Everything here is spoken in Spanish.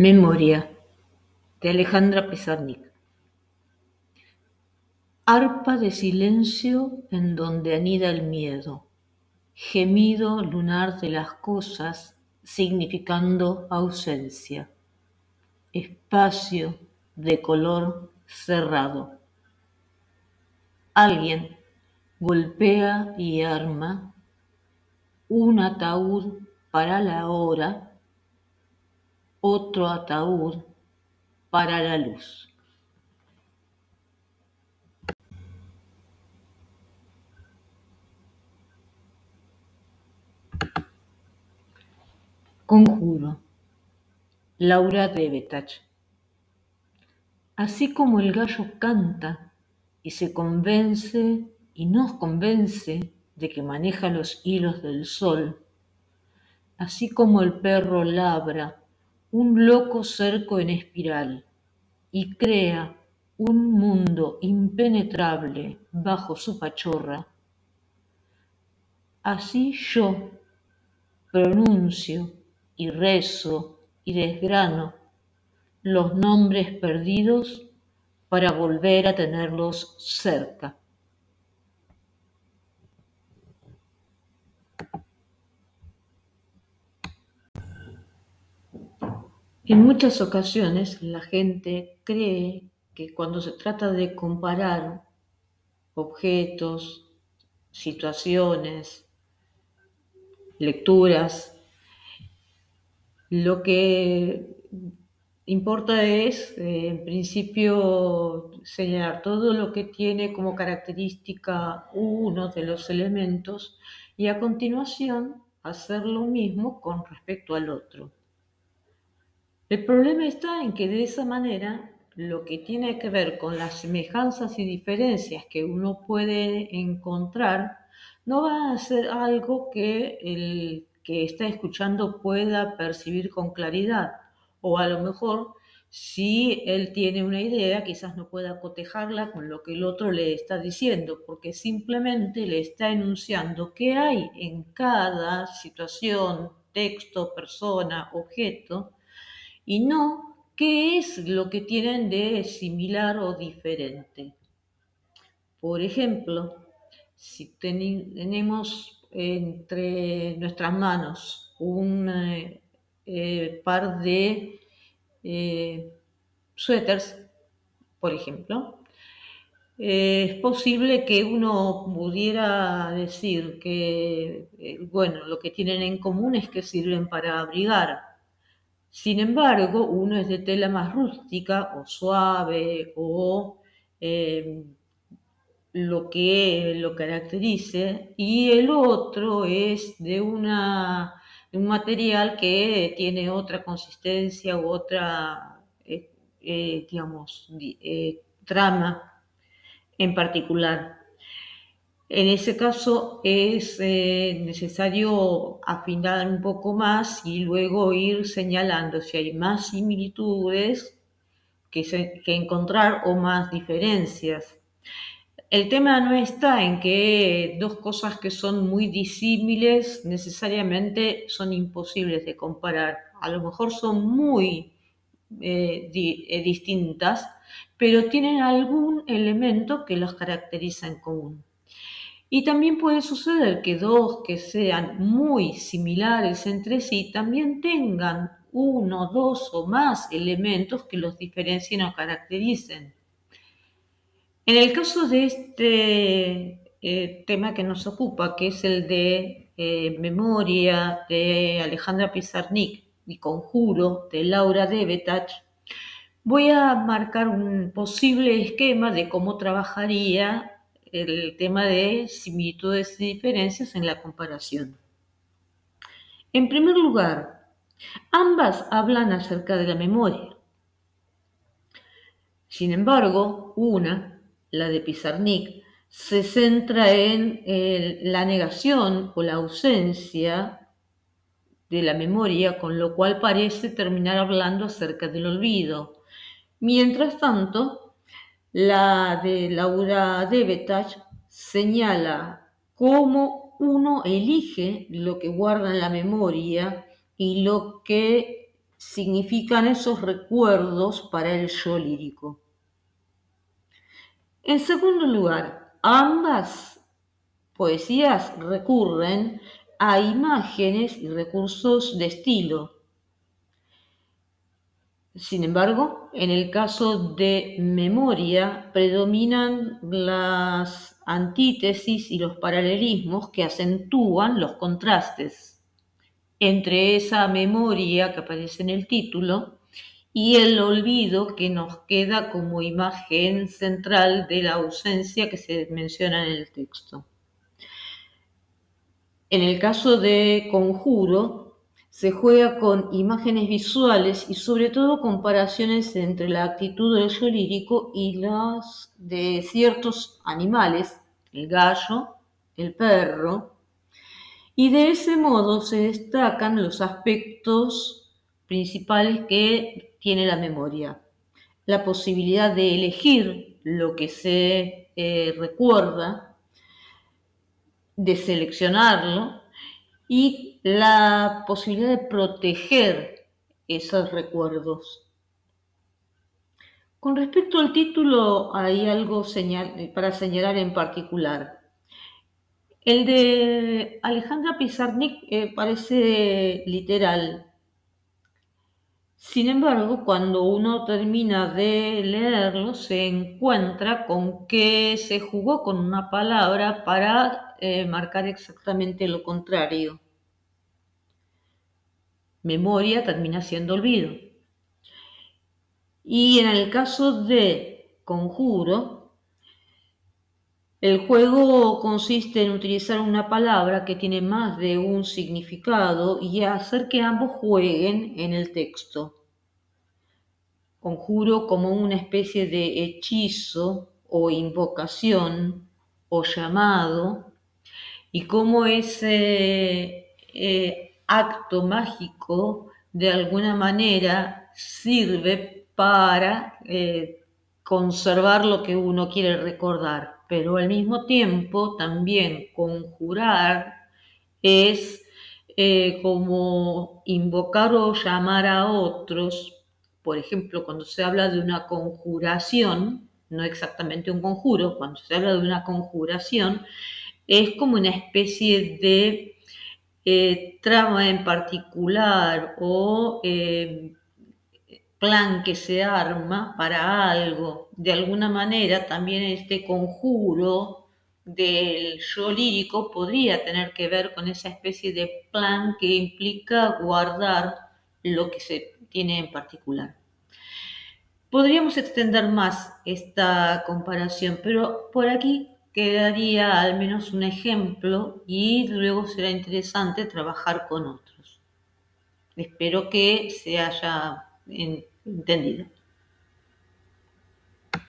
Memoria de Alejandra Pizarnik. Arpa de silencio en donde anida el miedo, gemido lunar de las cosas significando ausencia, espacio de color cerrado. Alguien golpea y arma un ataúd para la hora otro ataúd para la luz. Conjuro. Laura Debetach. Así como el gallo canta y se convence y nos convence de que maneja los hilos del sol, así como el perro labra un loco cerco en espiral y crea un mundo impenetrable bajo su pachorra. Así yo pronuncio y rezo y desgrano los nombres perdidos para volver a tenerlos cerca. En muchas ocasiones la gente cree que cuando se trata de comparar objetos, situaciones, lecturas, lo que importa es, eh, en principio, señalar todo lo que tiene como característica uno de los elementos y a continuación hacer lo mismo con respecto al otro. El problema está en que de esa manera lo que tiene que ver con las semejanzas y diferencias que uno puede encontrar no va a ser algo que el que está escuchando pueda percibir con claridad. O a lo mejor si él tiene una idea quizás no pueda cotejarla con lo que el otro le está diciendo porque simplemente le está enunciando qué hay en cada situación, texto, persona, objeto y no qué es lo que tienen de similar o diferente. Por ejemplo, si tenemos entre nuestras manos un eh, eh, par de eh, suéteres, por ejemplo, es posible que uno pudiera decir que, bueno, lo que tienen en común es que sirven para abrigar, sin embargo, uno es de tela más rústica o suave o eh, lo que lo caracterice y el otro es de, una, un material que tiene otra consistencia u otra, eh, eh, digamos, trama en particular. En ese caso es eh, necesario afinar un poco más y luego ir señalando si hay más similitudes que, encontrar o más diferencias. El tema no está en que dos cosas que son muy disímiles necesariamente son imposibles de comparar. A lo mejor son muy eh, eh, distintas, pero tienen algún elemento que los caracteriza en común. Y también puede suceder que dos que sean muy similares entre sí también tengan uno, dos o más elementos que los diferencien o caractericen. En el caso de este eh, tema que nos ocupa, que es el de eh, Memoria de Alejandra Pizarnik y Conjuro de Laura Debetach, voy a marcar un posible esquema de cómo trabajaría el tema de similitudes y diferencias en la comparación. En primer lugar, ambas hablan acerca de la memoria. Sin embargo, una, la de Pizarnik, se centra en la negación o la ausencia de la memoria, con lo cual parece terminar hablando acerca del olvido. Mientras tanto, la de Laura Debetach señala cómo uno elige lo que guarda en la memoria y lo que significan esos recuerdos para el yo lírico. En segundo lugar, ambas poesías recurren a imágenes y recursos de estilo. Sin embargo, en el caso de memoria predominan las antítesis y los paralelismos que acentúan los contrastes entre esa memoria que aparece en el título y el olvido que nos queda como imagen central de la ausencia que se menciona en el texto. En el caso de Conjuro, se juega con imágenes visuales y sobre todo comparaciones entre la actitud del yo lírico y las de ciertos animales, el gallo, el perro, y de ese modo se destacan los aspectos principales que tiene la memoria. La posibilidad de elegir lo que se eh, recuerda, de seleccionarlo y la posibilidad de proteger esos recuerdos. Con respecto al título, hay algo para señalar en particular. El de Alejandra Pizarnik eh, parece literal. Sin embargo, cuando uno termina de leerlo, se encuentra con que se jugó con una palabra para eh, marcar exactamente lo contrario. Memoria termina siendo olvido. Y en el caso de conjuro, el juego consiste en utilizar una palabra que tiene más de un significado y hacer que ambos jueguen en el texto. Conjuro como una especie de hechizo o invocación o llamado y como ese eh, acto mágico de alguna manera sirve para eh, conservar lo que uno quiere recordar. Pero al mismo tiempo también conjurar es eh, como invocar o llamar a otros, por ejemplo, cuando se habla de una conjuración, no exactamente un conjuro, cuando se habla de una conjuración, es como una especie de eh, trama en particular o eh, plan que se arma para algo. De alguna manera también este conjuro del yo lírico podría tener que ver con esa especie de plan que implica guardar lo que se tiene en particular. Podríamos extender más esta comparación, pero por aquí quedaría al menos un ejemplo y luego será interesante trabajar con otros. Espero que se haya entendido.